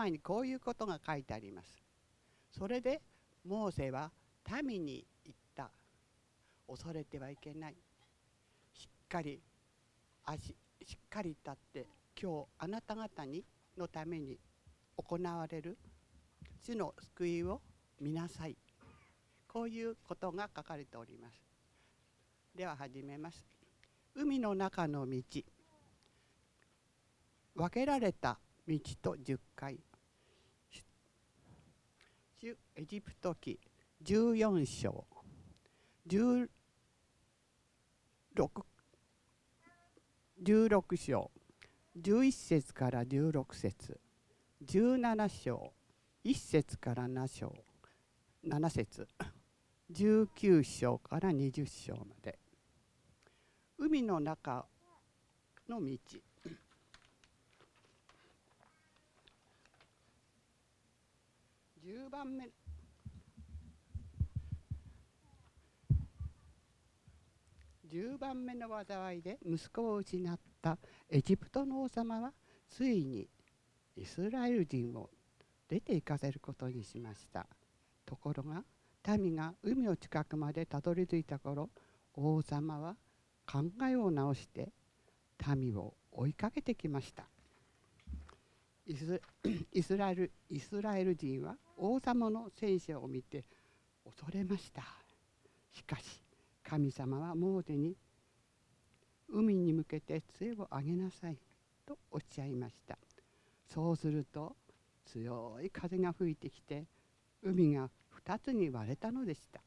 前にこういうことが書いてあります。それでモーセは民に言った。恐れてはいけない。しっかり足しっかり立って今日あなた方にのために行われる。主の救いを見なさい。こういうことが書かれております。では始めます。海の中の道。分けられた道と10回エジプト記14章。16 16章。11節から16節。17章。1節から7章。7節。19章から20章まで。海の中の道。10番目。10番目の災いで息子を失ったエジプトの王様はついにイスラエル人を出て行かせることにしました。ところが民が海の近くまでたどり着いた頃王様は考えを直して民を追いかけてきました。イスラエルイスラエル人は王様の戦車を見て恐れました。しかし神様はモーデに海に向けて杖を上げなさいとおっしゃいました。そうすると強い風が吹いてきて海が2つに割れたのでした。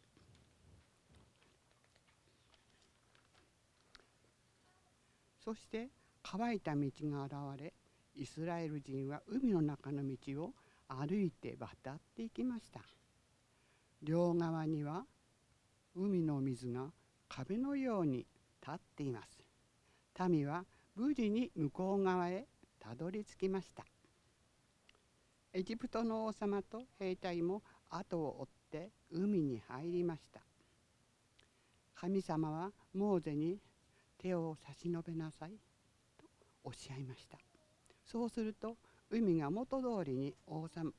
そして乾いた道が現れイスラエル人は海の中の道を歩いて渡っていきました。両側には海の水が壁のように立っています。民は無事に向こう側へたどり着きました。エジプトの王様と兵隊も後を追って海に入りました。神様はモーゼに手を差し伸べなさいとおっしゃいました。そうすると海が元通りに王様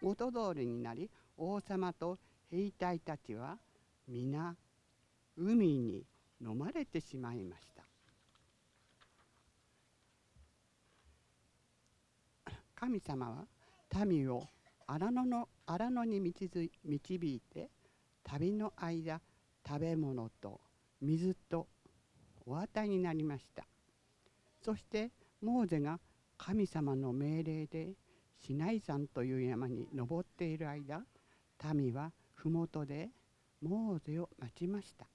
元通りになり王様と兵隊たちは皆海に飲まれてしまいました。神様は民を荒野の荒野に導いて旅の間食べ物と水とお与えになりました。そしてモーゼが神様の命令でシナイ山という山に登っている間民は麓でモーゼを待ちました。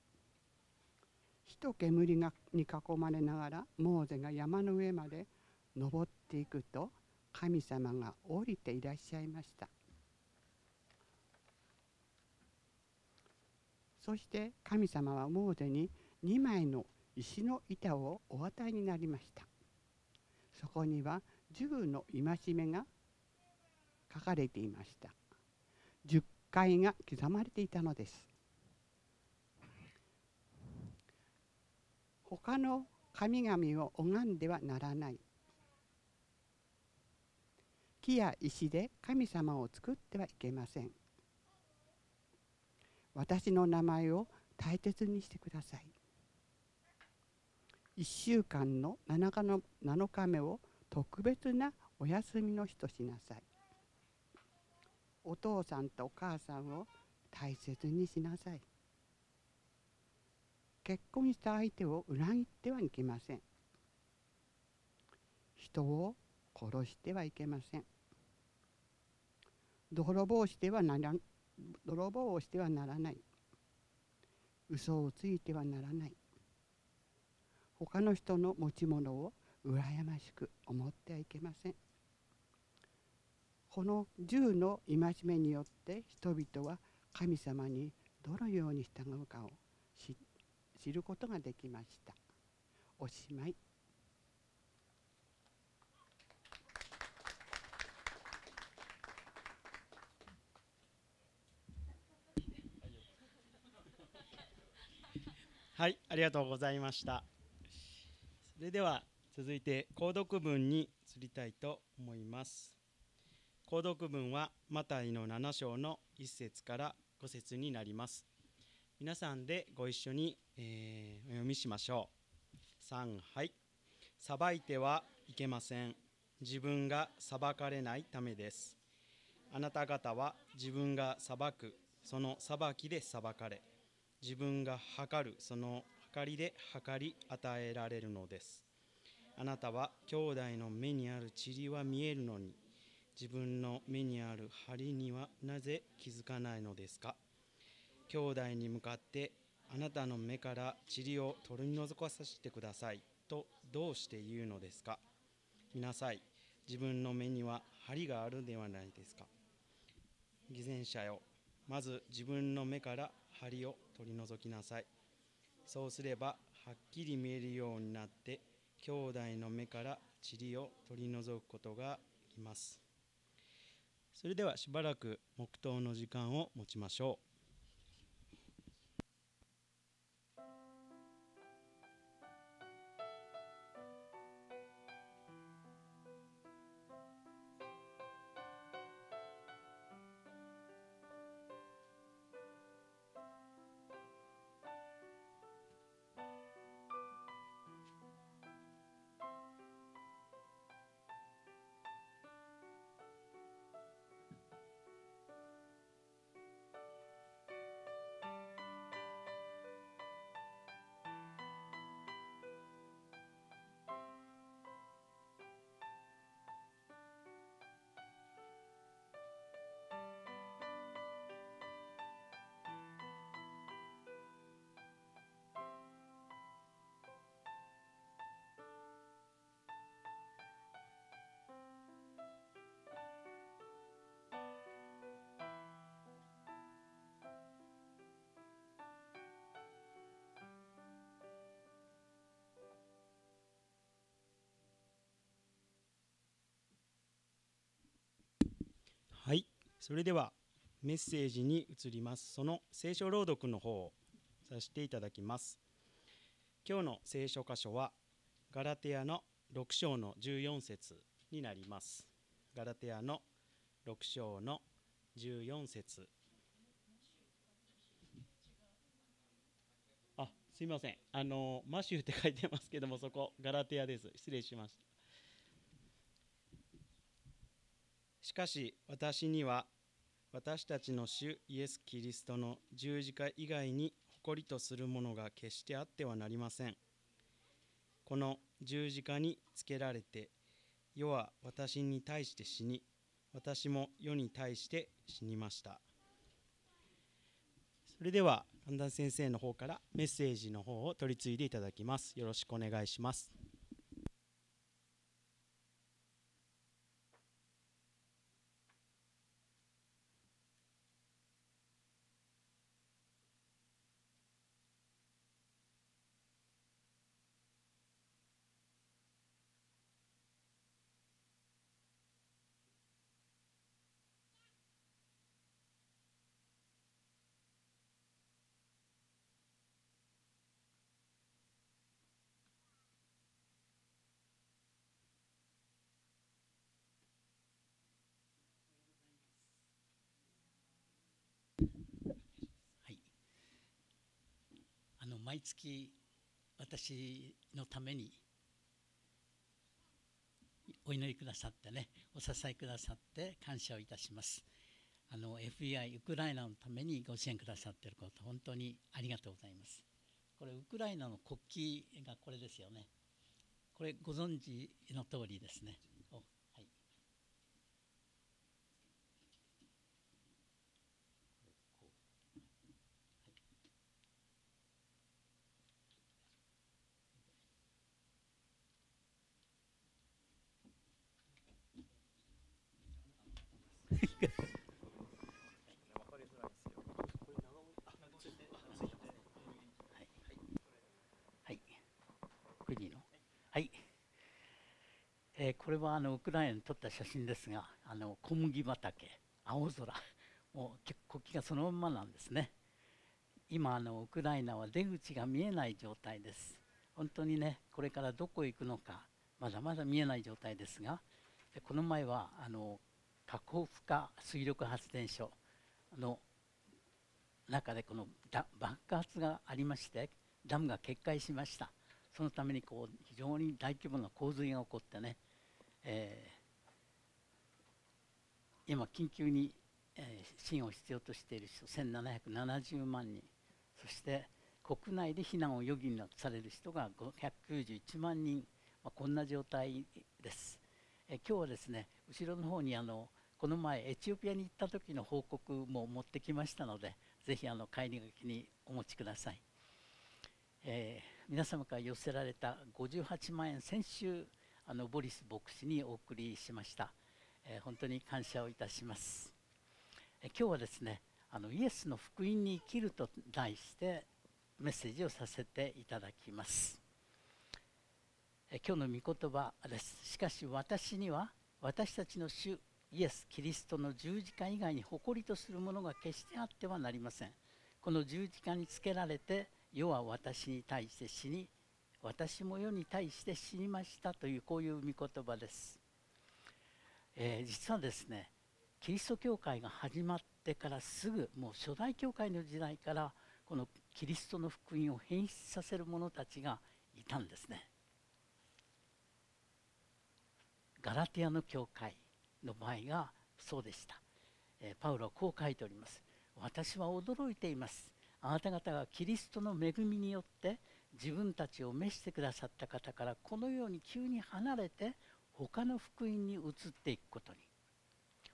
火と煙がに囲まれながらモーゼが山の上まで登っていくと神様が降りていらっしゃいました。そして神様はモーゼに2枚の石の板をお与えになりました。そこには10の戒めが書かれていました。10回が刻まれていたのです。他の神々を拝んではならない。木や石で神様を作ってはいけません。私の名前を大切にしてください。1週間の7日の7日目を特別なお休みの日としなさい。お父さんとお母さんを大切にしなさい。結婚した相手を裏切ってはいけません。人を殺してはいけません。泥棒してはなら泥棒をしてはならない。嘘をついてはならない。他の人の持ち物を羨ましく思ってはいけません。この10の戒めによって人々は神様にどのように従うかを知ることができました。おしまい。はいありがとうございました。それでは続いて購読文に移りたいと思います購読文はマタイの7章の1節から5節になります。皆さんでご一緒に、えーお読みしましょう。3はい。裁いてはいけません。自分が裁かれないためです。あなた方は自分が裁く、その裁きで裁かれ、自分が測る、そのりで測り与えられるのです。あなたは兄弟の目にある塵は見えるのに、自分の目にある針にはなぜ気づかないのですか？兄弟に向かってあなたの目から塵を取り除かさせてくださいとどうして言うのですか？見なさい自分の目には針があるではないですか。偽善者よまず自分の目から針を取り除きなさい。そうすればはっきり見えるようになって兄弟の目から塵を取り除くことができます。それではしばらく黙祷の時間を持ちましょう。それではメッセージに移ります。その聖書朗読の方をさせていただきます。今日の聖書箇所はガラテヤの6章の14節になります。ガラテヤの6章の14節あ、すいません。あのマシューって書いてますけどもそこガラテヤです。失礼しました。しかし私には私たちの主イエス・キリストの十字架以外に誇りとするものが決してあってはなりません。この十字架につけられて世は私に対して死に私も世に対して死にました。それでは神田先生の方からメッセージの方を取り継いでいただきます。よろしくお願いします。毎月私のためにお祈りくださってねお支えくださって感謝をいたします。あの FBI ウクライナのためにご支援くださっていること本当にありがとうございます。これウクライナの国旗がこれですよね。これご存知の通りですねおはいはい。これでいいのはい。えーこれはあのウクライナに撮った写真ですが、あの小麦畑、青空、もう結構国旗がそのままなんですね。今あのウクライナは出口が見えない状態です。本当にね、これからどこへ行くのか、まだまだ見えない状態ですが、でこの前はあのカコフカ水力発電所の中でこの爆発がありましてダムが決壊しましたそのためにこう非常に大規模な洪水が起こってね、えー、今緊急に、えー、支援を必要としている人1770万人そして国内で避難を余儀なくされる人が591万人、まあ、こんな状態です。え今日はですね後ろの方にあのこの前エチオピアに行った時の報告も持ってきましたのでぜひあの帰りがけにお持ちください、えー、皆様から寄せられた58万円先週あのボリス牧師にお送りしました、えー、本当に感謝をいたします、え今日はですねあのイエスの福音に生きると題してメッセージをさせていただきます。え今日の御言葉です。しかし私には私たちの主イエス・キリストの十字架以外に誇りとするものが決してあってはなりません。この十字架につけられて世は私に対して死に私も世に対して死にましたというこういう御言葉です、えー、実はですねキリスト教会が始まってからすぐもう初代教会の時代からこのキリストの福音を変質させる者たちがいたんですね。ガラティアの教会の場合がそうでした、えー、パウロはこう書いております。私は驚いています。あなた方がキリストの恵みによって自分たちを召してくださった方からこのように急に離れて他の福音に移っていくことに。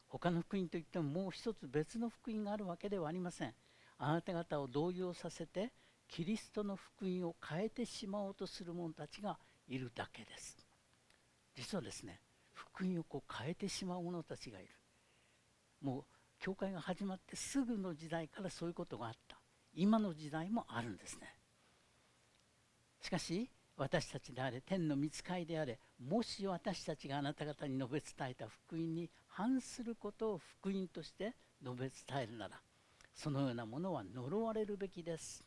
他の福音といってももう一つ別の福音があるわけではありません。あなた方を動揺させてキリストの福音を変えてしまおうとする者たちがいるだけです。実はですね福音をこう変えてしまう者たちがいる。もう教会が始まってすぐの時代からそういうことがあった。今の時代もあるんですね。しかし私たちであれ天の見つかりであれもし私たちがあなた方に述べ伝えた福音に反することを福音として述べ伝えるならそのようなものは呪われるべきです。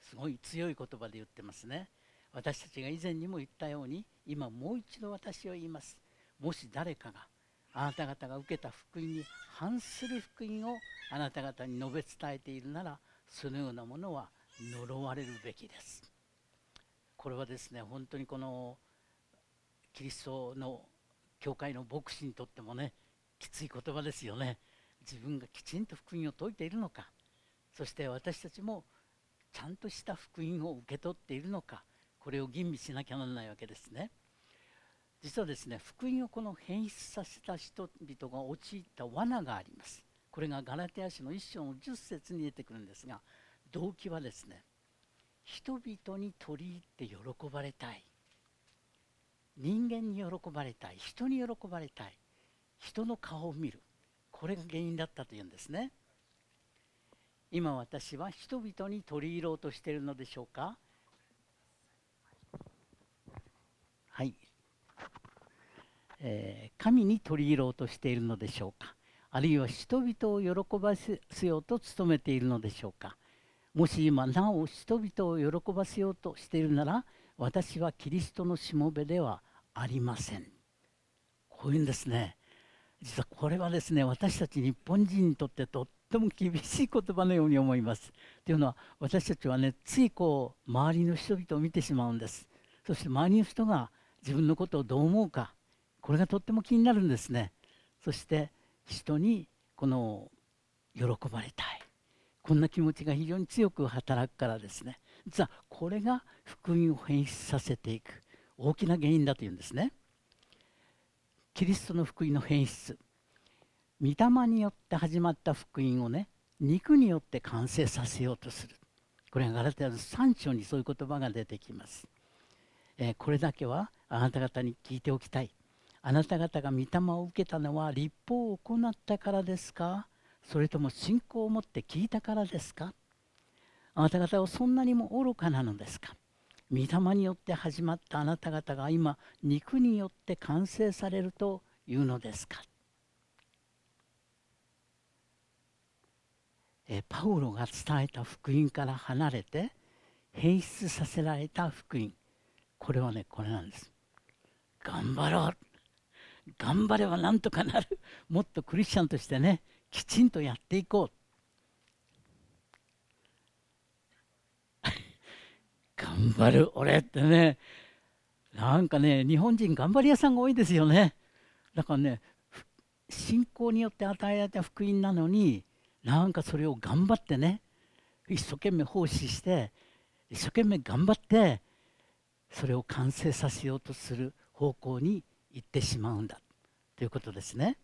すごい強い言葉で言ってますね。私たちが以前にも言ったように今もう一度私は言います。もし誰かがあなた方が受けた福音に反する福音をあなた方に述べ伝えているならそのようなものは呪われるべきです。これはですね本当にこのキリストの教会の牧師にとってもねきつい言葉ですよね自分がきちんと福音を説いているのかそして私たちもちゃんとした福音を受け取っているのかこれを吟味しなきゃならないわけですね。実はですね福音をこの変質させた人々が陥った罠がありますこれがガラテヤ書の一章の10節に出てくるんですが動機はですね人々に取り入って喜ばれたい。人間に喜ばれたい。人に喜ばれたい。人の顔を見る。これが原因だったというんですね。今私は人々に取り入ろうとしているのでしょうか？はい。えー、神に取り入ろうとしているのでしょうか？あるいは人々を喜ばせようと努めているのでしょうか？もし今なお人々を喜ばせようとしているなら私はキリストのしもべではありません。こういうんですね。実はこれはですね私たち日本人にとってとっても厳しい言葉のように思います。というのは私たちはねついこう周りの人々を見てしまうんです。そして周りの人が自分のことをどう思うかこれがとっても気になるんですね。そして人にこの喜ばれたい。こんな気持ちが非常に強く働くからですね。実はこれが福音を変質させていく大きな原因だというんですね。キリストの福音の変質御霊によって始まった福音をね肉によって完成させようとする。これがガラテヤの3章にそういう言葉が出てきます、えー、これだけはあなた方に聞いておきたい。あなた方が御霊を受けたのは立法を行ったからですか？それとも信仰を持って聞いたからですか？あなた方はそんなにも愚かなのですか？御霊によって始まったあなた方が今肉によって完成されるというのですか？えパウロが伝えた福音から離れて変質させられた福音。これはねこれなんです。頑張ろう。頑張ればなんとかなる。もっとクリスチャンとしてねきちんとやっていこう。頑張る俺ってね。なんかね日本人頑張り屋さんが多いですよね。だからね信仰によって与えられた福音なのになんかそれを頑張ってね一生懸命奉仕して一生懸命頑張ってそれを完成させようとする方向に行ってしまうんだ。ということですね。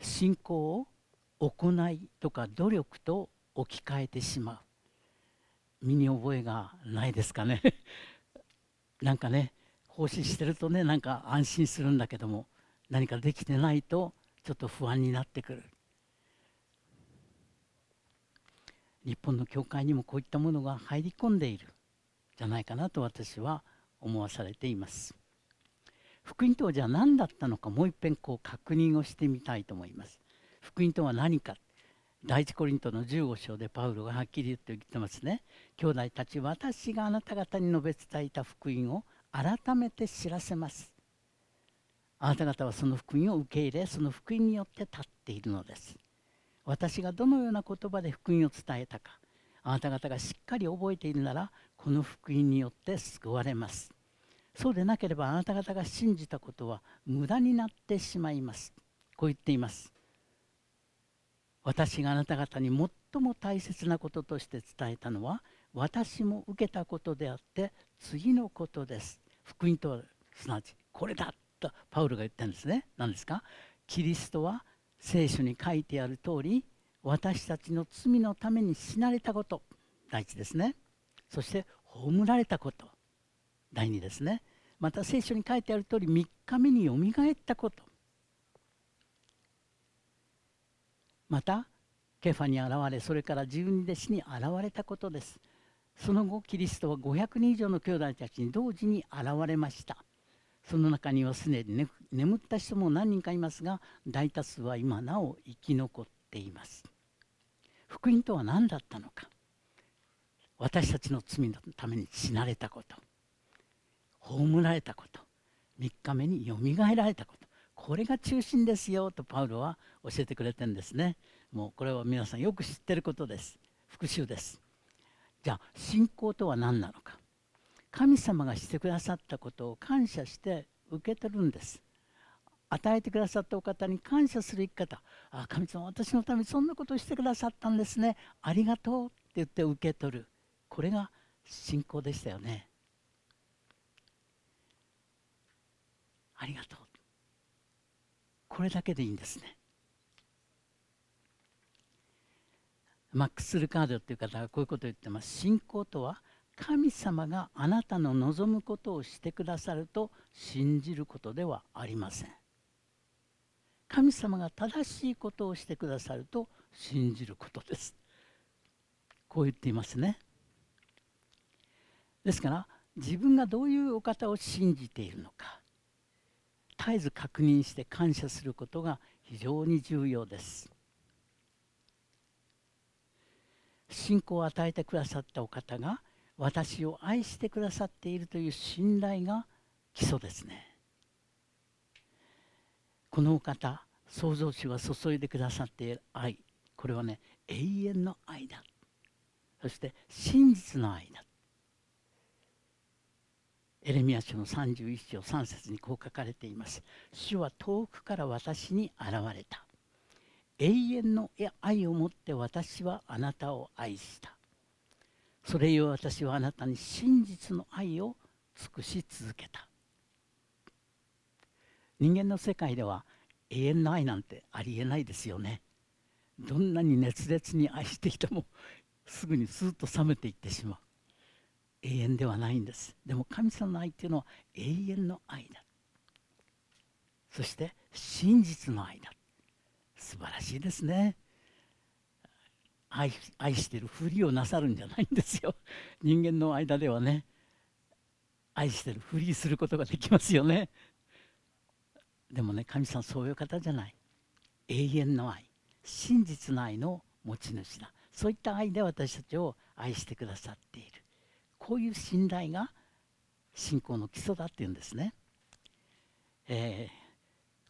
信仰を行いとか努力と置き換えてしまう。身に覚えがないですかね。なんかね奉仕してるとねなんか安心するんだけども何かできてないとちょっと不安になってくる。日本の教会にもこういったものが入り込んでいるじゃないかなと私は思わされています。福音とはじゃあ何だったのかもう一遍こう確認をしてみたいと思います。福音とは何か。第一コリントの15章でパウロがはっきり言って言ってますね。兄弟たち私があなた方に述べ伝えた福音を改めて知らせます。あなた方はその福音を受け入れその福音によって立っているのです。私がどのような言葉で福音を伝えたか。あなた方がしっかり覚えているならこの福音によって救われます。そうでなければあなた方が信じたことは無駄になってしまいます。こう言っています。私があなた方に最も大切なこととして伝えたのは私も受けたことであって次のことです。福音とはすなわちこれだとパウロが言ってるんですね。何ですか？キリストは聖書に書いてある通り私たちの罪のために死なれたこと。第一ですね。そして葬られたこと。第二ですね。また聖書に書いてある通り3日目によみがえったこと。またケファに現れそれから十二弟子に現れたことです。その後キリストは500人以上の兄弟たちに同時に現れました。その中にはすでに眠った人も何人かいますが大多数は今なお生き残っています。福音とは何だったのか。私たちの罪のために死なれたこと。葬られたこと3日目によみがえられたことこれが中心ですよとパウロは教えてくれてるんですね。もうこれは皆さんよく知ってることです。復習です。じゃあ信仰とは何なのか。神様がしてくださったことを感謝して受け取るんです。与えてくださったお方に感謝する生き方。あ神様私のためにそんなことをしてくださったんですね。ありがとうって言って受け取る。これが信仰でしたよね。ありがとう。これだけでいいんですね。マックス・ルカードっていう方がこういうことを言ってます。信仰とは神様があなたの望むことをしてくださると信じることではありません。神様が正しいことをしてくださると信じることです。こう言っていますね。ですから自分がどういうお方を信じているのか。えず確認して感謝することが非常に重要です。信仰を与えてくださったお方が私を愛してくださっているという信頼が基礎ですね。このお方創造主が注いでくださっている愛。これはね永遠の愛だ。そして真実の愛だ。エレミア書の31章3節にこう書かれています。主は遠くから私に現れた。永遠の愛をもって私はあなたを愛した。それゆえ私はあなたに真実の愛を尽くし続けた。人間の世界では永遠の愛なんてありえないですよね。どんなに熱烈に愛してきてもすぐにスーッと冷めていってしまう。永遠ではないんです。でも神様の愛っていうのは永遠の愛だ。そして真実の愛だ。素晴らしいですね。愛愛してるふりをなさるんじゃないんですよ。人間の間ではね。愛してるふりすることができますよね。でもね神様そういう方じゃない。永遠の愛。真実の愛の持ち主だ。そういった愛で私たちを愛してくださっている。こういう信頼が信仰の基礎だっていうんですねえー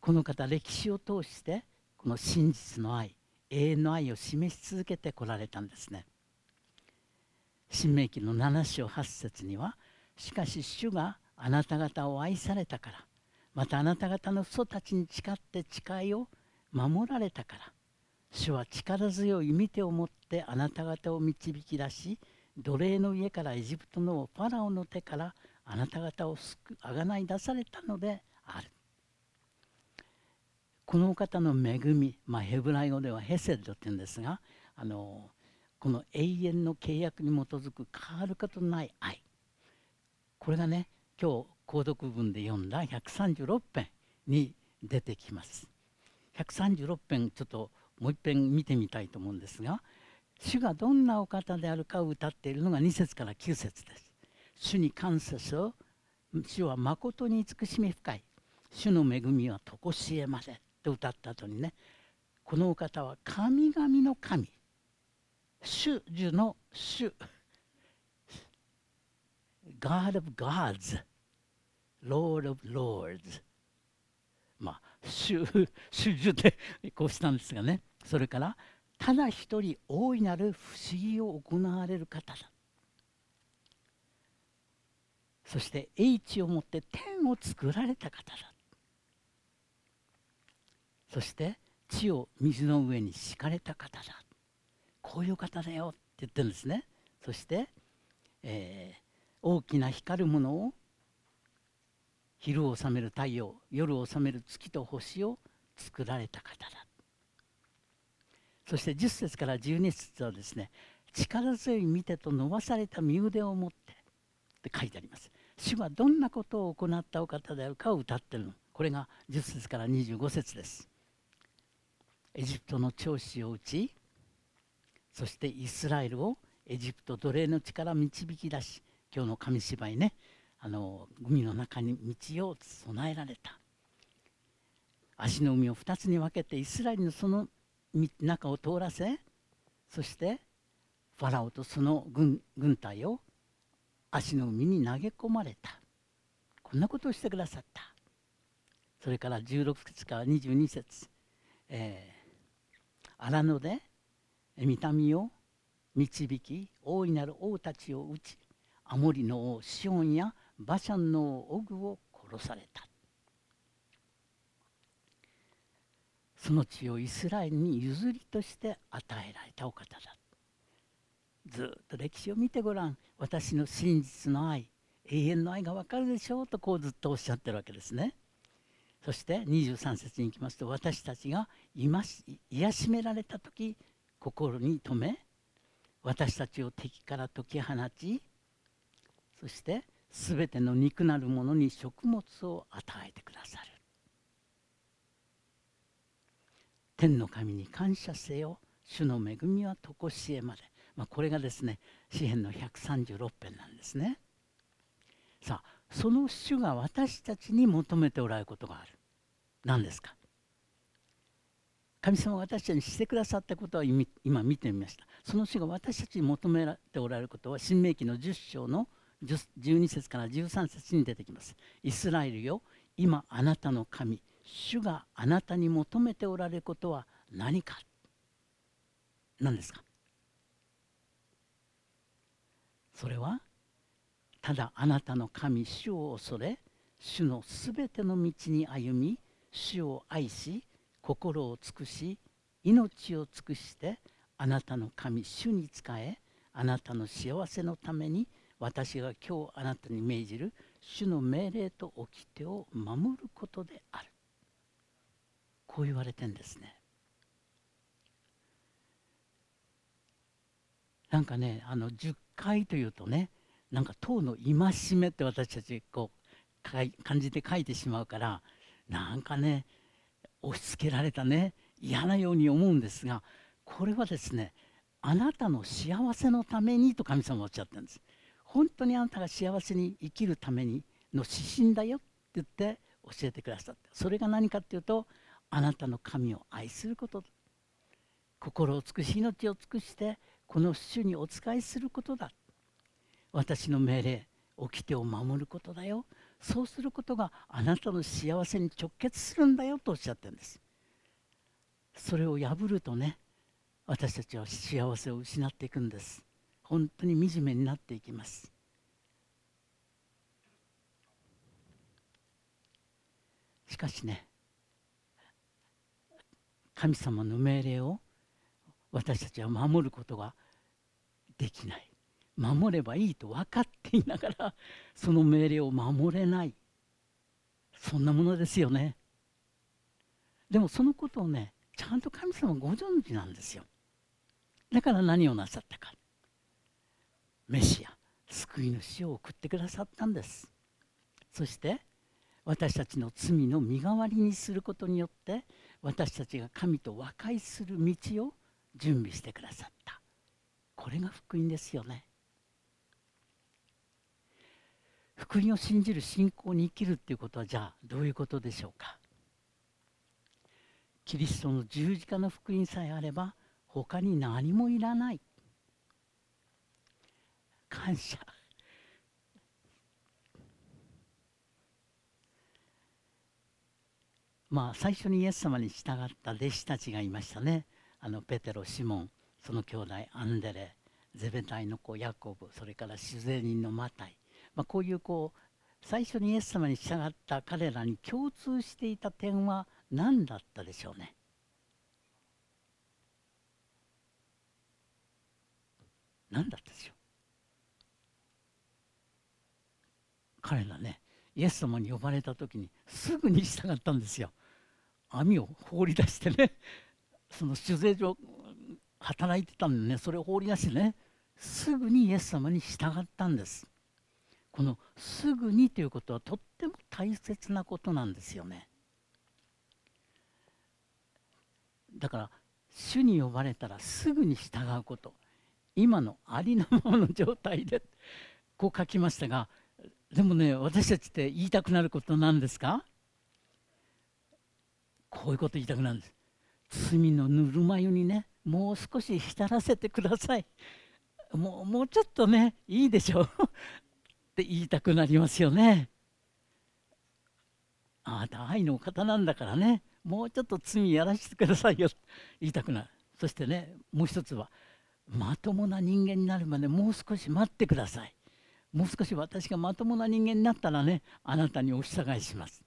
この方歴史を通してこの真実の愛永遠の愛を示し続けてこられたんですね。新明記の7章8節には「しかし主があなた方を愛されたからまたあなた方の父たちに誓って誓いを守られたから主は力強い見てを持ってあなた方を導き出し奴隷の家からエジプトのファラオの手からあなた方を救あがない出されたのである。このお方の恵み、まあ、ヘブライ語ではヘセッドって言うんですがあのこの永遠の契約に基づく変わることのない愛これがね今日購読文で読んだ136編に出てきます136編ちょっともう一遍見てみたいと思うんですが主がどんなお方であるかを歌っているのが2節から9節です。主に感謝しよ主は誠に慈しみ深い。主の恵みは常しえまで。と歌った後にね。このお方は神々の神。主樹の主。God of gods. Lord of lords. まあ主主樹でこうしたんですがね。それからただ一人大いなる不思議を行われる方だ。そして英知をもって天を作られた方だ。そして地を水の上に敷かれた方だ。こういう方だよって言ってるんですね。そして、えー、大きな光るものを昼を治める太陽夜を治める月と星を作られた方だ。そして10節から12節はですね力強い見てと伸ばされた身腕を持ってって書いてあります。主はどんなことを行ったお方であるかを歌ってるの。これが10節から25節です。エジプトの長子を打ちそしてイスラエルをエジプト奴隷の地から導き出し今日の紙芝居ねあの海の中に道を備えられた。足の海を2つに分けてイスラエルのその中を通らせそしてファラオとその軍軍隊を足の海に投げ込まれた。こんなことをしてくださった。それから16節から22節、え荒野で見た目を導き大いなる王たちを討ちアモリの王シオンやバシャンの王オグを殺された。その地をイスラエルに譲りとして与えられたお方だ。ずっと歴史を見てごらん。私の真実の愛永遠の愛がわかるでしょうとこうずっとおっしゃってるわけですね。そして23節に行きますと私たちが癒しめられた時心に留め私たちを敵から解き放ちそして全ての肉なるものに食物を与えてくださる。天の神に感謝せよ。主の恵みは常しえまで、まあ、これがですね詩篇の136編なんですね。さあその主が私たちに求めておられることがある。何ですか？神様が私たちにしてくださったことは今見てみました。その主が私たちに求めておられることは新明記の10章の12節から13節に出てきます。イスラエルよ今あなたの神主があなたに求めておられることは何か？何ですか？それはただあなたの神主を恐れ主のすべての道に歩み主を愛し心を尽くし命を尽くしてあなたの神主に仕えあなたの幸せのために私が今日あなたに命じる主の命令と掟を守ることである。こう言われてんですね。なんかねあの10回というとねなんか党の戒めって私たちこう感じて書いてしまうからなんかね押し付けられたね嫌なように思うんですがこれはですねあなたの幸せのためにと神様はおっしゃってるんです。本当にあなたが幸せに生きるためにの指針だよって言って教えてくださった。それが何かっていうとあなたの神を愛すること。心を尽くし命を尽くしてこの主にお仕えすることだ。私の命令掟を守ることだよ。そうすることがあなたの幸せに直結するんだよとおっしゃってるんです。それを破るとね私たちは幸せを失っていくんです。本当に惨めになっていきます。しかしね神様の命令を私たちは守ることができない。守ればいいと分かっていながらその命令を守れない。そんなものですよね。でもそのことをねちゃんと神様ご存知なんですよ。だから何をなさったか。メシア救い主を送ってくださったんです。そして私たちの罪の身代わりにすることによって私たちが神と和解する道を準備してくださった。これが福音ですよね。福音を信じる信仰に生きるっていうことはじゃあどういうことでしょうか。キリストの十字架の福音さえあれば他に何もいらない。感謝。まあ最初にイエス様に従った弟子たちがいましたね。あのペテロシモンその兄弟アンデレゼベタイの子ヤコブそれから酒税人のマタイ、まあ、こういうこう最初にイエス様に従った彼らに共通していた点は何だったでしょうね。何だったでしょう。彼らねイエス様に呼ばれた時にすぐに従ったんですよ。網を放り出してねその酒税所働いてたんでねそれを放り出してねすぐにイエス様に従ったんです。この「すぐに」ということはとっても大切なことなんですよね。だから主に呼ばれたらすぐに従うこと。今のありのままの状態でこう書きましたがでもね私たちって言いたくなることなんですか？こういうこと言いたくなるんです。罪のぬるま湯にねもう少し浸らせてください。もうもうちょっとねいいでしょ？うって言いたくなりますよね。あなた愛のお方なんだからね。もうちょっと罪やらせてくださいよ。言いたくなる。そしてねもう一つはまともな人間になるまでもう少し待ってください。もう少し私がまともな人間になったらねあなたにお従いします。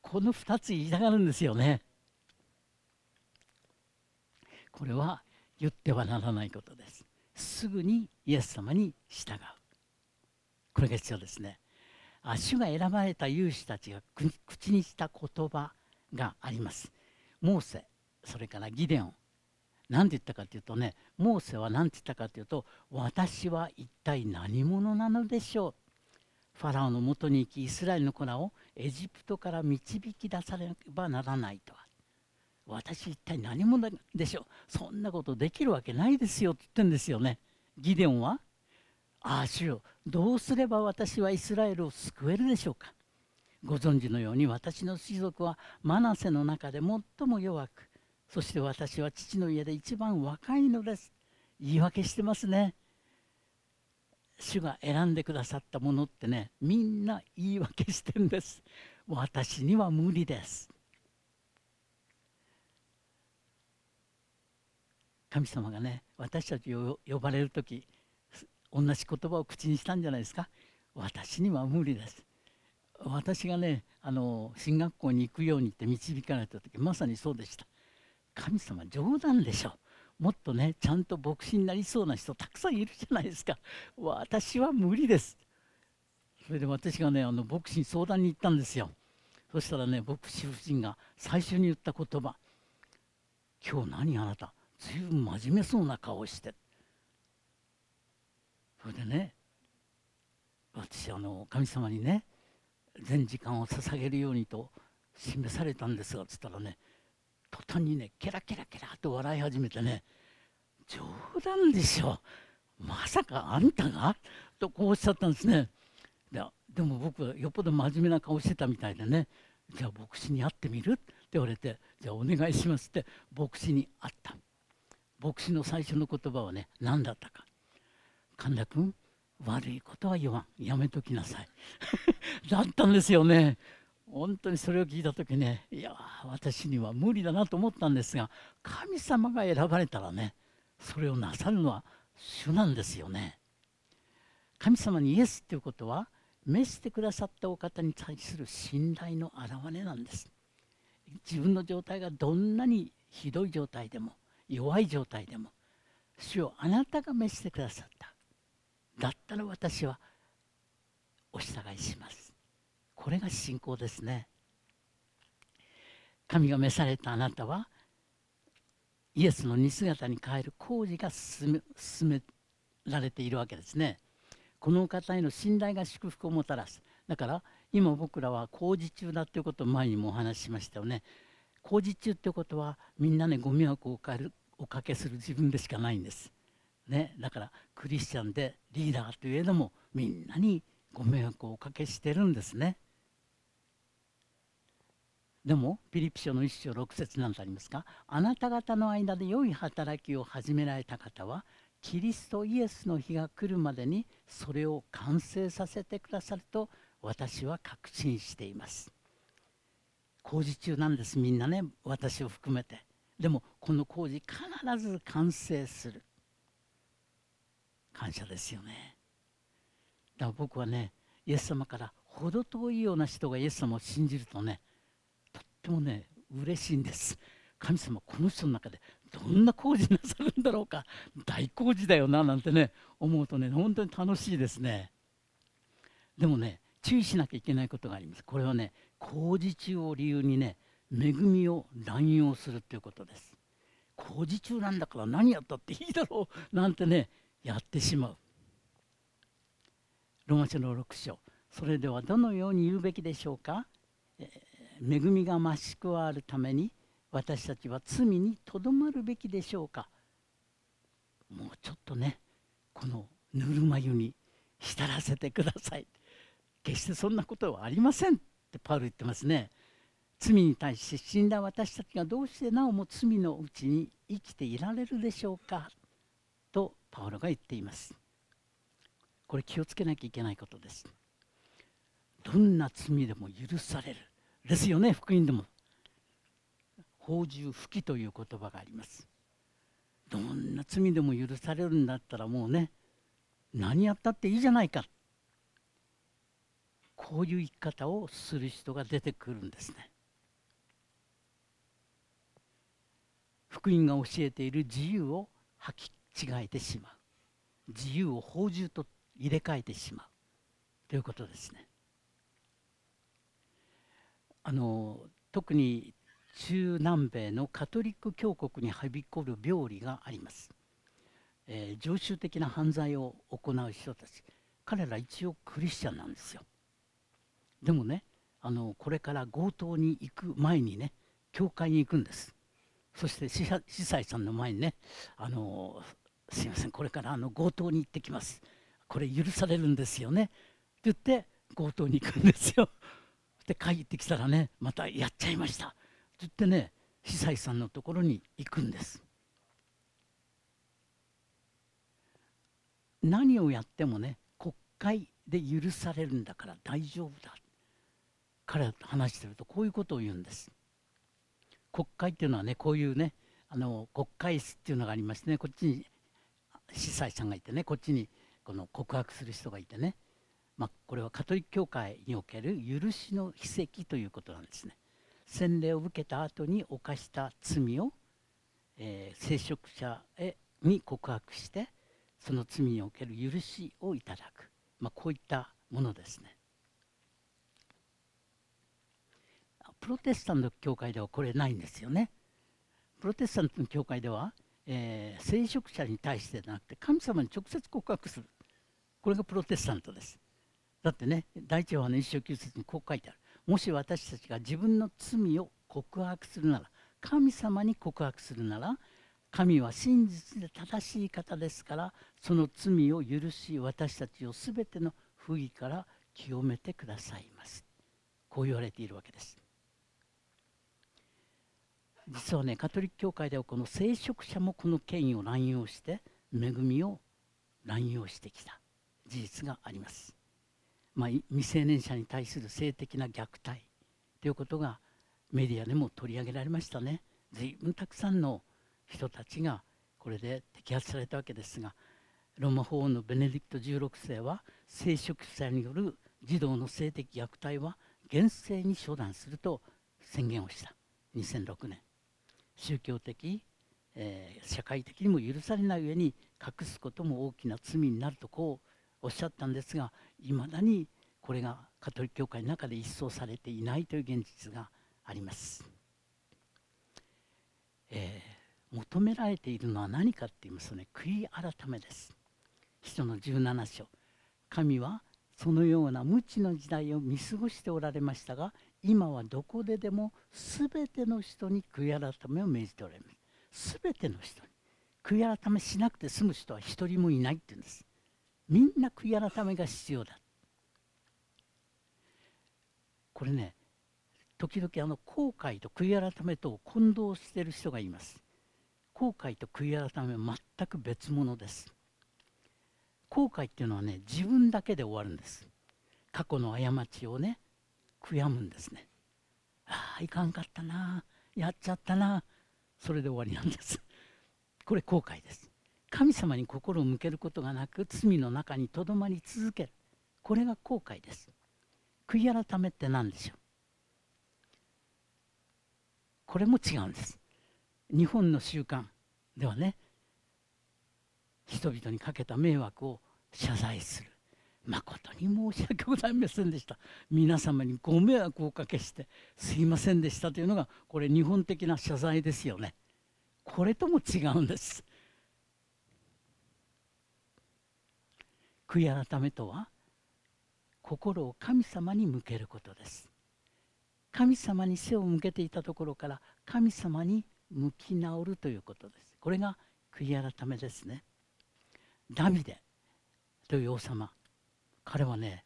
この2つ言いたがるんですよね。これは言ってはならないことです。すぐにイエス様に従う。これが必要ですね。主が選ばれた勇士たちが口にした言葉があります。モーセそれからギデオン何て言ったかというとねモーセは何て言ったかというと私は一体何者なのでしょう。ファラオのもとに行きイスラエルの子らをエジプトから導き出さればならないとは。私一体何者でしょう。そんなことできるわけないですよって言ってるんですよね。ギデオンはああ主よどうすれば私はイスラエルを救えるでしょうか。ご存知のように私の士族はマナセの中で最も弱くそして私は父の家で一番若いのです。言い訳してますね。主が選んでくださったものってねみんな言い訳してるんです。私には無理です。神様がね私たちを呼ばれる時同じ言葉を口にしたんじゃないですか。私には無理です。私がねあの進学校に行くようにって導かれた時まさにそうでした。神様冗談でしょ。もっとねちゃんと牧師になりそうな人たくさんいるじゃないですか。私は無理です。それで私がねあの牧師に相談に行ったんですよ。そしたらね牧師夫人が最初に言った言葉「今日何あなたずいぶん真面目そうな顔して」それでね私あの神様にね全時間を捧げるようにと示されたんですがつったらね途端にねケラケラケラと笑い始めてね冗談でしょ。まさかあんたが？とこうおっしゃったんですね。ででも僕はよっぽど真面目な顔してたみたいでねじゃあ牧師に会ってみる？って言われてじゃあお願いしますって牧師に会った。牧師の最初の言葉はね何だったか。神田君悪いことは言わん。やめときなさい。だったんですよね。本当にそれを聞いた時ねいや私には無理だなと思ったんですが神様が選ばれたらねそれをなさるのは主なんですよね。神様にイエスっていうことは召してくださったお方に対する信頼の表れなんです。自分の状態がどんなにひどい状態でも弱い状態でも主をあなたが召してくださった。だったら私はお従いします。これが信仰ですね。神が召されたあなたはイエスの似姿に変える工事が進め進められているわけですね。この方への信頼が祝福をもたらす。だから今僕らは工事中だということを前にもお話ししましたよね。工事中ってことはみんなねご迷惑をおかるおかけする自分でしかないんです、ね、だからクリスチャンでリーダーといえどもみんなにご迷惑をおかけしてるんですね。でもピリピ書の一章六節なんてありますか？あなた方の間で良い働きを始められた方はキリストイエスの日が来るまでにそれを完成させてくださると私は確信しています。工事中なんですみんなね。私を含めて。でもこの工事必ず完成する。感謝ですよね。だから僕はねイエス様から程遠いような人がイエス様を信じるとねもね嬉しいんです。神様この人の中でどんな工事なさるんだろうか。大工事だよななんてね思うとね本当に楽しいですね。でもね注意しなきゃいけないことがあります。これはね工事中を理由にね恵みを乱用するということです。工事中なんだから何やったっていいだろうなんてねやってしまう。ローマ書の6章。それではどのように言うべきでしょうか、恵みが増し加わるために私たちは罪にとどまるべきでしょうか。もうちょっとねこのぬるま湯に浸らせてください。決してそんなことはありませんってパウル言ってますね。罪に対して死んだ私たちがどうしてなおも罪のうちに生きていられるでしょうか。とパウロが言っています。これ気をつけなきゃいけないことです。どんな罪でも許される。ですよね福音でも。法獣不義という言葉があります。どんな罪でも許されるんだったらもうね何やったっていいじゃないか。こういう生き方をする人が出てくるんですね。福音が教えている自由を履き違えてしまう。自由を法獣と入れ替えてしまう。ということですね。あの特に中南米のカトリック教国にはびこる病理があります、えー、常習的な犯罪を行う人たち。彼ら一応クリスチャンなんですよ。でもねあのこれから強盗に行く前にね教会に行くんです。そして司祭さんの前にねあのすいませんこれからあの強盗に行ってきます。これ許されるんですよね。って言って強盗に行くんですよ。で帰ってきたらねまたやっちゃいました。って言ってね司祭さんのところに行くんです。何をやってもね国会で許されるんだから大丈夫だ。彼らと話してるとこういうことを言うんです。国会っていうのはねこういうねあの国会室っていうのがありましてねこっちに司祭さんがいてねこっちにこの告白する人がいてね、まあ、これはカトリック教会における許しの秘跡ということなんですね。洗礼を受けた後に犯した罪を、えー、聖職者へに告白してその罪における許しをいただく、まあ、こういったものですね。プロテスタント教会ではこれないんですよね。プロテスタントの教会では、えー、聖職者に対してでなくて神様に直接告白するこれがプロテスタントですだってね第一話の一章九節にこう書いてある。もし私たちが自分の罪を告白するなら神様に告白するなら神は真実で正しい方ですからその罪を許し私たちを全ての不義から清めてくださいます。こう言われているわけです。実はねカトリック教会ではこの聖職者もこの権威を乱用して恵みを乱用してきた事実があります。まあ、未成年者に対する性的な虐待ということがメディアでも取り上げられましたね。随分たくさんの人たちがこれで摘発されたわけですがローマ法王のベネディクト16世は聖職者による児童の性的虐待は厳正に処断すると宣言をした2006年宗教的、えー、社会的にも許されない上に隠すことも大きな罪になるとこうおっしゃったんですがいまだにこれがカトリック教会の中で一掃されていないという現実があります。えー、求められているのは何かって言いますとね悔い改めです。人の17章神はそのような無知の時代を見過ごしておられましたが今はどこででも全ての人に悔い改めを命じておられます全ての人に悔い改めしなくて済む人は一人もいないって言うんですみんな悔い改めが必要だ。これね時々あの後悔と悔い改めと混同している人がいます。後悔と悔い改めは全く別物です。後悔っていうのはね自分だけで終わるんです。過去の過ちをね悔やむんですね。ああいかんかったなやっちゃったなそれで終わりなんです。これ後悔です。神様に心を向けることがなく罪の中にとどまり続ける。これが後悔です。悔い改めって何でしょう？これも違うんです。日本の習慣ではね人々にかけた迷惑を謝罪する。誠に申し訳ございませんでした。皆様にご迷惑をおかけしてすいませんでしたというのがこれ日本的な謝罪ですよね。これとも違うんです。悔い改めとは心を神様に向けることです。神様に背を向けていたところから神様に向き直るということです。これが悔い改めですね。ダビデという王様彼はね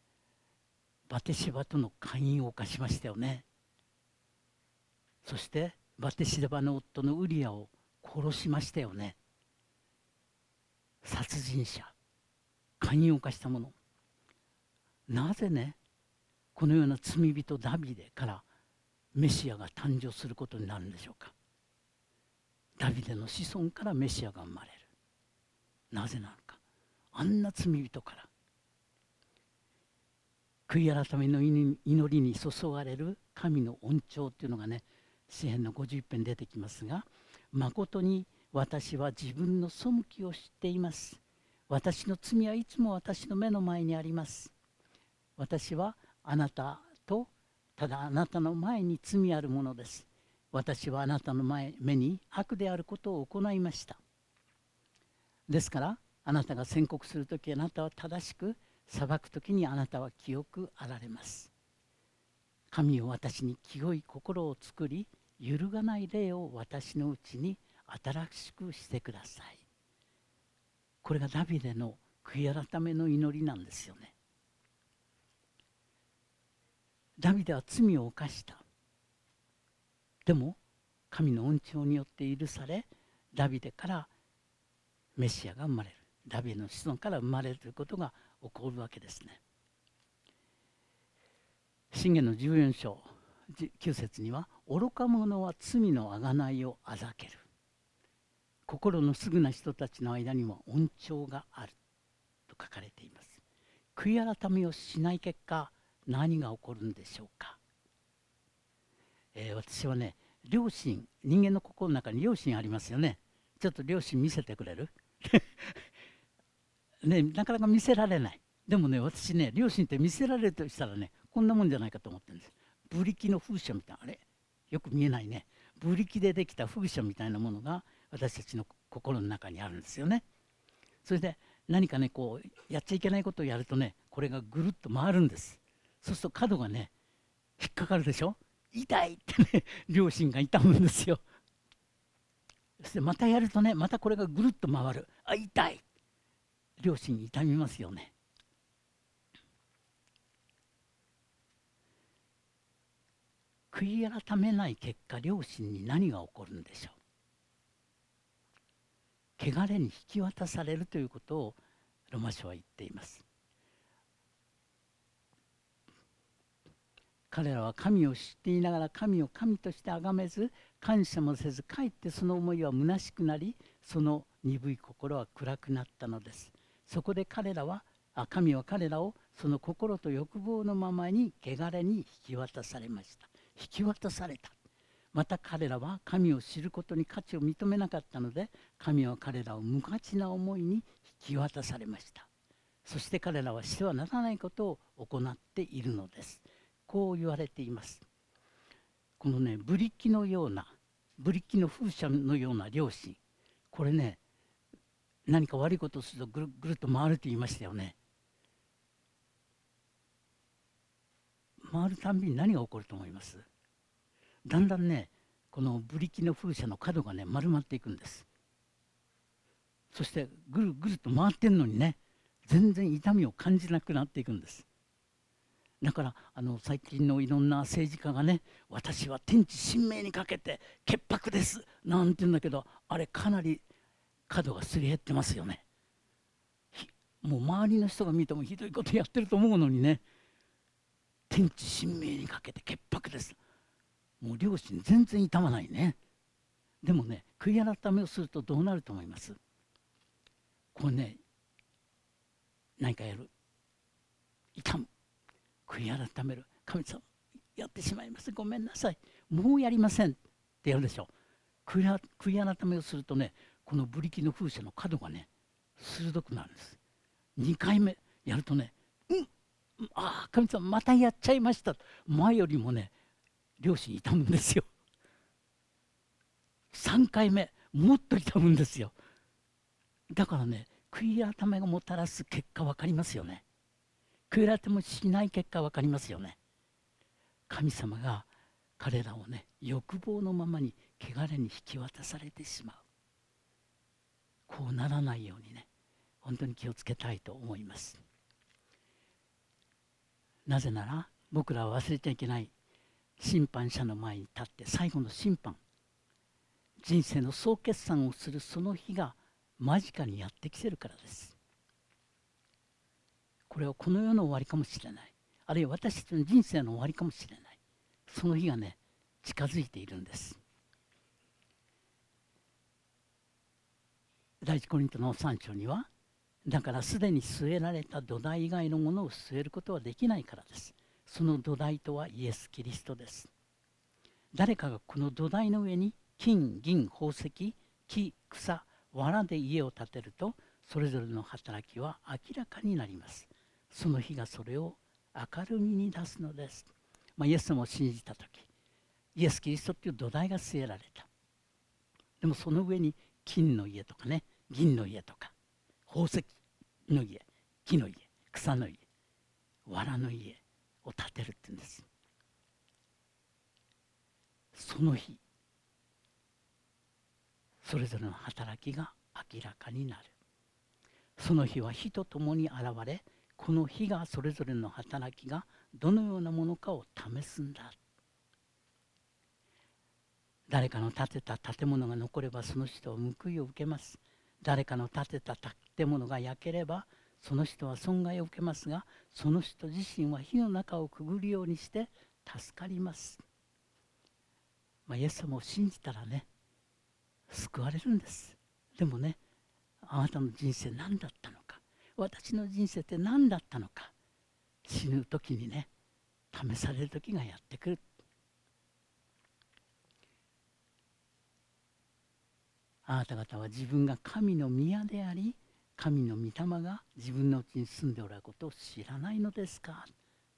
バテシバとの勧誘を犯しましたよね。そしてバテシバの夫のウリアを殺しましたよね。殺人者。勧誘を犯した者なぜねこのような罪人ダビデからメシアが誕生することになるんでしょうか。ダビデの子孫からメシアが生まれる。なぜなのか。あんな罪人から。悔い改めの祈りに注がれる神の恩寵というのがね詩篇の51編出てきますが誠に私は自分の背きを知っています。私の罪はいつも私の目の前にあります。私はあなたとただあなたの前に罪あるものです。私はあなたの前目に悪であることを行いました。ですからあなたが宣告する時あなたは正しく裁く時にあなたは清くあられます。神を私に清い心を作り揺るがない霊を私のうちに新しくしてください。これがダビデの悔い改めの祈りなんですよね。ダビデは罪を犯した。でも神の恩寵によって許されダビデからメシアが生まれる。ダビデの子孫から生まれるということが起こるわけですね。信玄の14章9節には「愚か者は罪の贖いをあざける」「心のすぐな人たちの間には恩寵がある」と書かれています。悔い改めをしない結果何が起こるんでしょうか、えー、私はね良心人間の心の中に良心ありますよねちょっと良心見せてくれる？ね、なかなか見せられない。でもね、私ね、両親って見せられるとしたらね、こんなもんじゃないかと思ってるんです。ブリキの風車みたいな、あれ？よく見えないね。ブリキでできた風車みたいなものが私たちの心の中にあるんですよね。それで何かね、こう、やっちゃいけないことをやるとね、これがぐるっと回るんです。そうすると角がね、引っかかるでしょ？痛いってね、両親が痛むんですよ。そしてまたやるとね、またこれがぐるっと回る。あ、痛い両親痛みますよね。悔い改めない結果両親に何が起こるんでしょう？汚れに引き渡されるということをロマ書は言っています。彼らは神を知っていながら神を神として崇めず感謝もせずかえってその思いは虚しくなりその鈍い心は暗くなったのです。そこで彼らはあ神は彼らをその心と欲望のままに汚れに引き渡されました。引き渡された。また彼らは神を知ることに価値を認めなかったので神は彼らを無価値な思いに引き渡されました。そして彼らはしてはならないことを行っているのです。こう言われています。このねブリキのようなブリキの風車のような両親これね何か悪いことをするとぐるぐるっと回ると言いましたよね。回るたんびに何が起こると思います？だんだんねこのブリキの風車の角がね丸まっていくんです。そしてぐるぐると回ってんのにね全然痛みを感じなくなっていくんです。だからあの最近のいろんな政治家がね私は天地神明にかけて潔白ですなんて言うんだけどあれかなり角がすり減ってますよね。もう周りの人が見てもひどいことやってると思うのにね天地神明にかけて潔白ですもう両親全然痛まないね。でもね悔い改めをするとどうなると思います？これね何かやる。痛む。悔い改める。神様やってしまいます。ごめんなさい。もうやりません。ってやるでしょ。悔い改めをするとねこのブリキの風車の角がね鋭くなるんです。2回目やるとねうんああ神様またやっちゃいました。前よりもね両親痛むんですよ。3回目もっと痛むんですよ。だからね悔い改めがもたらす結果分かりますよね。悔い改めもしない結果分かりますよね。神様が彼らをね欲望のままに汚れに引き渡されてしまう。こうならないようにね本当に気をつけたいと思います。なぜなら僕らは忘れちゃいけない審判者の前に立って最後の審判人生の総決算をするその日が間近にやってきてるからです。これはこの世の終わりかもしれない。あるいは私たちの人生の終わりかもしれない。その日がね近づいているんです。第一コリントの3章にはだからすでに据えられた土台以外のものを据えることはできないからです。その土台とはイエス・キリストです。誰かがこの土台の上に金銀宝石木草藁で家を建てるとそれぞれの働きは明らかになります。その日がそれを明るみに出すのです、まあ、イエス様を信じた時イエス・キリストっていう土台が据えられた。でもその上に金の家とかね銀の家とか宝石の家木の家草の家藁の家を建てるって言うんです。その日それぞれの働きが明らかになる。その日は火と共に現れこの火がそれぞれの働きがどのようなものかを試すんだ。誰かの建てた建物が残ればその人は報いを受けます。誰かの建てた建物が焼ければその人は損害を受けますがその人自身は火の中をくぐるようにして助かります、まあ、イエス様を信じたらね救われるんです。でもねあなたの人生何だったのか？私の人生って何だったのか？死ぬ時にね試される時がやってくる。あなた方は自分が神の宮であり神の御霊が自分のうちに住んでおられることを知らないのですか？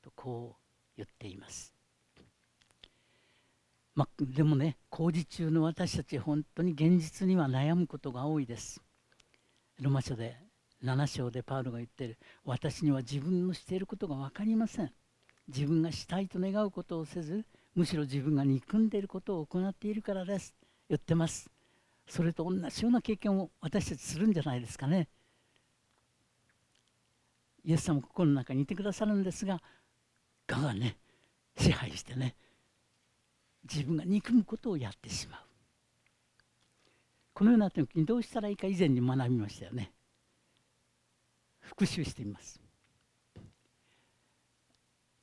とこう言っています。まあ、でもね工事中の私たち本当に現実には悩むことが多いです。ロマ書で7章でパウロが言ってる私には自分のしていることが分かりません。自分がしたいと願うことをせずむしろ自分が憎んでいることを行っているからです言ってますそれと同じような経験を私たちするんじゃないですかねイエス様心の中にいてくださるんですが我がね支配してね自分が憎むことをやってしまう。このような時にどうしたらいいか以前に学びましたよね。復習してみます。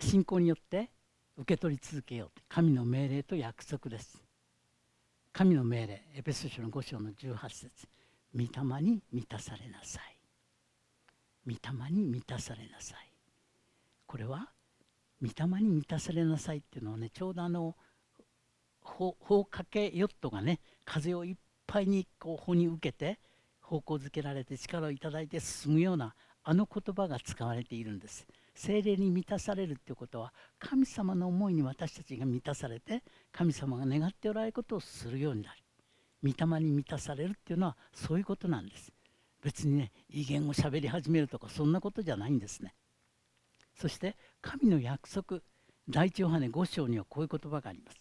信仰によって受け取り続けよう神の命令と約束です。神の命令エペソ書の5章の18節。御霊に満たされなさい。御霊に満たされなさい。これは御霊に満たされなさいっていうのはねちょうどあの砲掛けヨットがね風をいっぱいにこう帆に受けて方向づけられて力をいただいて進むようなあの言葉が使われているんです。精霊に満たされるっていうことは神様の思いに私たちが満たされて神様が願っておられることをするようになり御霊に満たされるっていうのはそういうことなんです。別にね威厳をしゃべり始めるとかそんなことじゃないんですね。そして神の約束第一ヨハネ5章にはこういう言葉があります。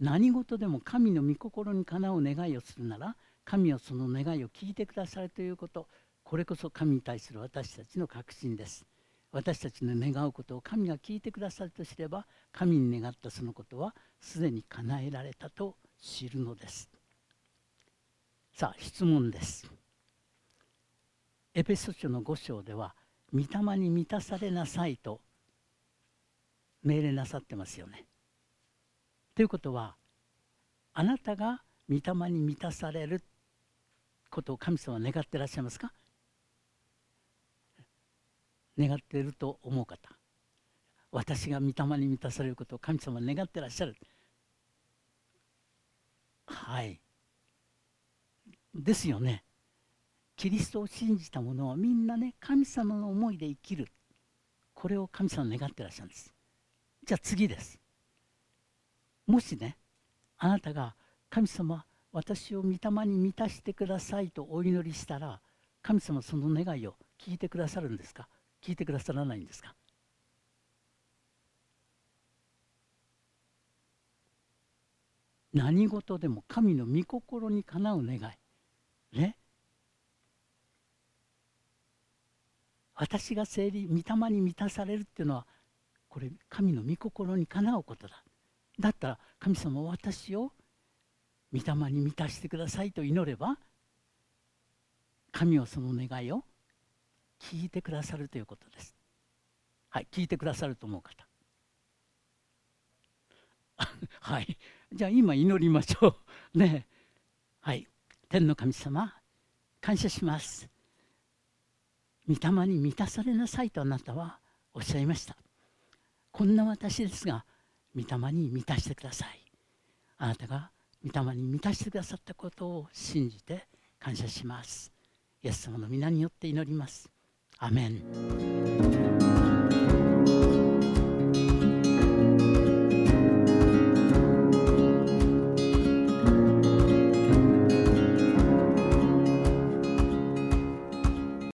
何事でも神の御心にかなう願いをするなら神はその願いを聞いてくださるということ。これこそ神に対する私たちの確信です。私たちの願うことを神が聞いてくださるとすれば神に願ったそのことはすでに叶えられたと知るのです。さあ質問です。エペソ書の5章では御霊に満たされなさいと命令なさってますよね。ということはあなたが御霊に満たされることを神様は願ってらっしゃいますか？願っていると思う方。私が御霊に満たされることを神様は願ってらっしゃる。はい。ですよね。キリストを信じた者はみんなね神様の思いで生きる。これを神様願ってらっしゃるんです。じゃあ次です。もしねあなたが神様私を御霊に満たしてくださいとお祈りしたら神様その願いを聞いてくださるんですか？聞いてくださらないんですか？何事でも神の御心にかなう願い。ね？私が生理御霊に満たされるっていうのはこれ神の御心にかなうことだだったら神様私を御霊に満たしてくださいと祈れば神はその願いを聞いてくださるということです。はい、聞いてくださると思う方。はい、じゃあ今祈りましょう。ねはい、天の神様、感謝します。御霊に満たされなさいとあなたはおっしゃいました。こんな私ですが、御霊に満たしてください。あなたが御霊に満たしてくださったことを信じて感謝します。イエス様の皆によって祈ります。アメン。